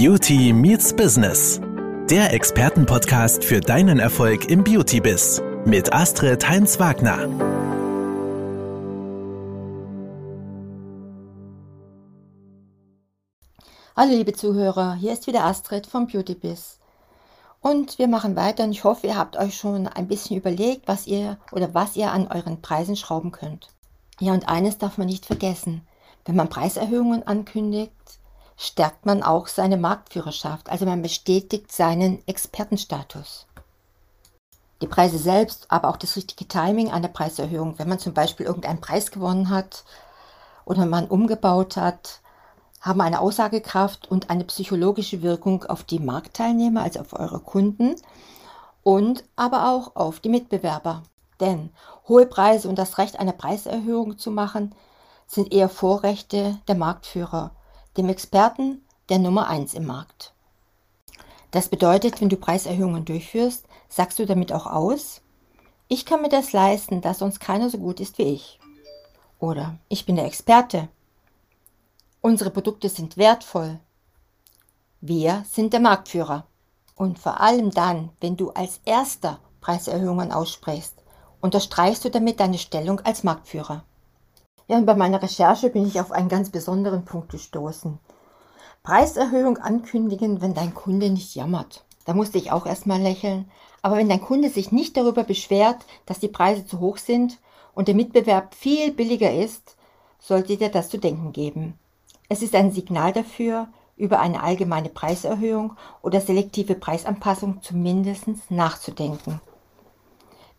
Beauty Meets Business. Der Expertenpodcast für deinen Erfolg im Beauty-Biz mit Astrid Heinz-Wagner. Hallo liebe Zuhörer, hier ist wieder Astrid vom Beauty-Biz. Und wir machen weiter und ich hoffe, ihr habt euch schon ein bisschen überlegt, was ihr oder was ihr an euren Preisen schrauben könnt. Ja, und eines darf man nicht vergessen. Wenn man Preiserhöhungen ankündigt, stärkt man auch seine Marktführerschaft, also man bestätigt seinen Expertenstatus. Die Preise selbst, aber auch das richtige Timing einer Preiserhöhung, wenn man zum Beispiel irgendeinen Preis gewonnen hat oder man umgebaut hat, haben eine Aussagekraft und eine psychologische Wirkung auf die Marktteilnehmer, also auf eure Kunden und aber auch auf die Mitbewerber. Denn hohe Preise und das Recht einer Preiserhöhung zu machen, sind eher Vorrechte der Marktführer dem Experten der Nummer 1 im Markt. Das bedeutet, wenn du Preiserhöhungen durchführst, sagst du damit auch aus, ich kann mir das leisten, dass sonst keiner so gut ist wie ich. Oder ich bin der Experte. Unsere Produkte sind wertvoll. Wir sind der Marktführer. Und vor allem dann, wenn du als erster Preiserhöhungen aussprichst, unterstreichst du damit deine Stellung als Marktführer. Ja, und bei meiner Recherche bin ich auf einen ganz besonderen Punkt gestoßen. Preiserhöhung ankündigen, wenn dein Kunde nicht jammert. Da musste ich auch erstmal lächeln. Aber wenn dein Kunde sich nicht darüber beschwert, dass die Preise zu hoch sind und der Mitbewerb viel billiger ist, sollte dir das zu denken geben. Es ist ein Signal dafür, über eine allgemeine Preiserhöhung oder selektive Preisanpassung zumindest nachzudenken.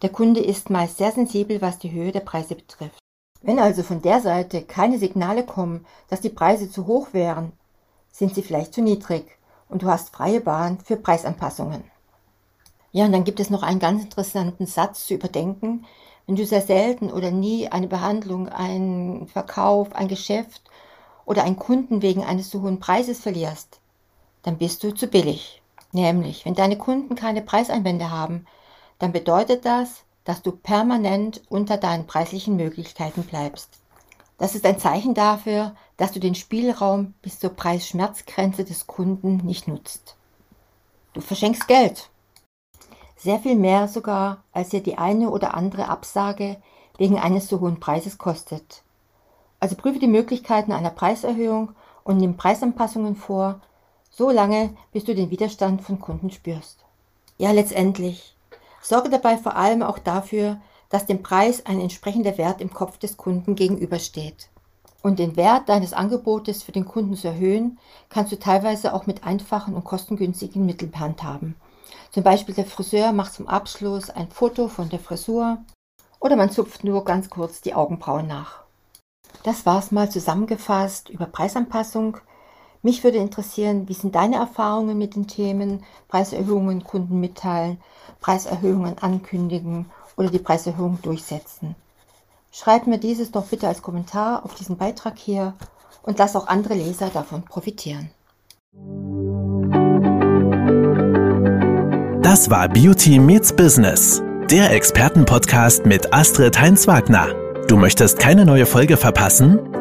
Der Kunde ist meist sehr sensibel, was die Höhe der Preise betrifft. Wenn also von der Seite keine Signale kommen, dass die Preise zu hoch wären, sind sie vielleicht zu niedrig und du hast freie Bahn für Preisanpassungen. Ja, und dann gibt es noch einen ganz interessanten Satz zu überdenken. Wenn du sehr selten oder nie eine Behandlung, einen Verkauf, ein Geschäft oder einen Kunden wegen eines zu hohen Preises verlierst, dann bist du zu billig. Nämlich, wenn deine Kunden keine Preiseinwände haben, dann bedeutet das, dass du permanent unter deinen preislichen Möglichkeiten bleibst. Das ist ein Zeichen dafür, dass du den Spielraum bis zur Preisschmerzgrenze des Kunden nicht nutzt. Du verschenkst Geld. Sehr viel mehr sogar, als dir die eine oder andere Absage wegen eines so hohen Preises kostet. Also prüfe die Möglichkeiten einer Preiserhöhung und nimm Preisanpassungen vor, so lange, bis du den Widerstand von Kunden spürst. Ja, letztendlich, Sorge dabei vor allem auch dafür, dass dem Preis ein entsprechender Wert im Kopf des Kunden gegenübersteht. Und den Wert deines Angebotes für den Kunden zu erhöhen, kannst du teilweise auch mit einfachen und kostengünstigen Mitteln handhaben. Zum Beispiel der Friseur macht zum Abschluss ein Foto von der Frisur oder man zupft nur ganz kurz die Augenbrauen nach. Das war's mal zusammengefasst über Preisanpassung. Mich würde interessieren, wie sind deine Erfahrungen mit den Themen Preiserhöhungen Kunden mitteilen, Preiserhöhungen ankündigen oder die Preiserhöhung durchsetzen. Schreib mir dieses doch bitte als Kommentar auf diesen Beitrag hier und lass auch andere Leser davon profitieren. Das war Beauty Meets Business, der Expertenpodcast mit Astrid Heinz-Wagner. Du möchtest keine neue Folge verpassen?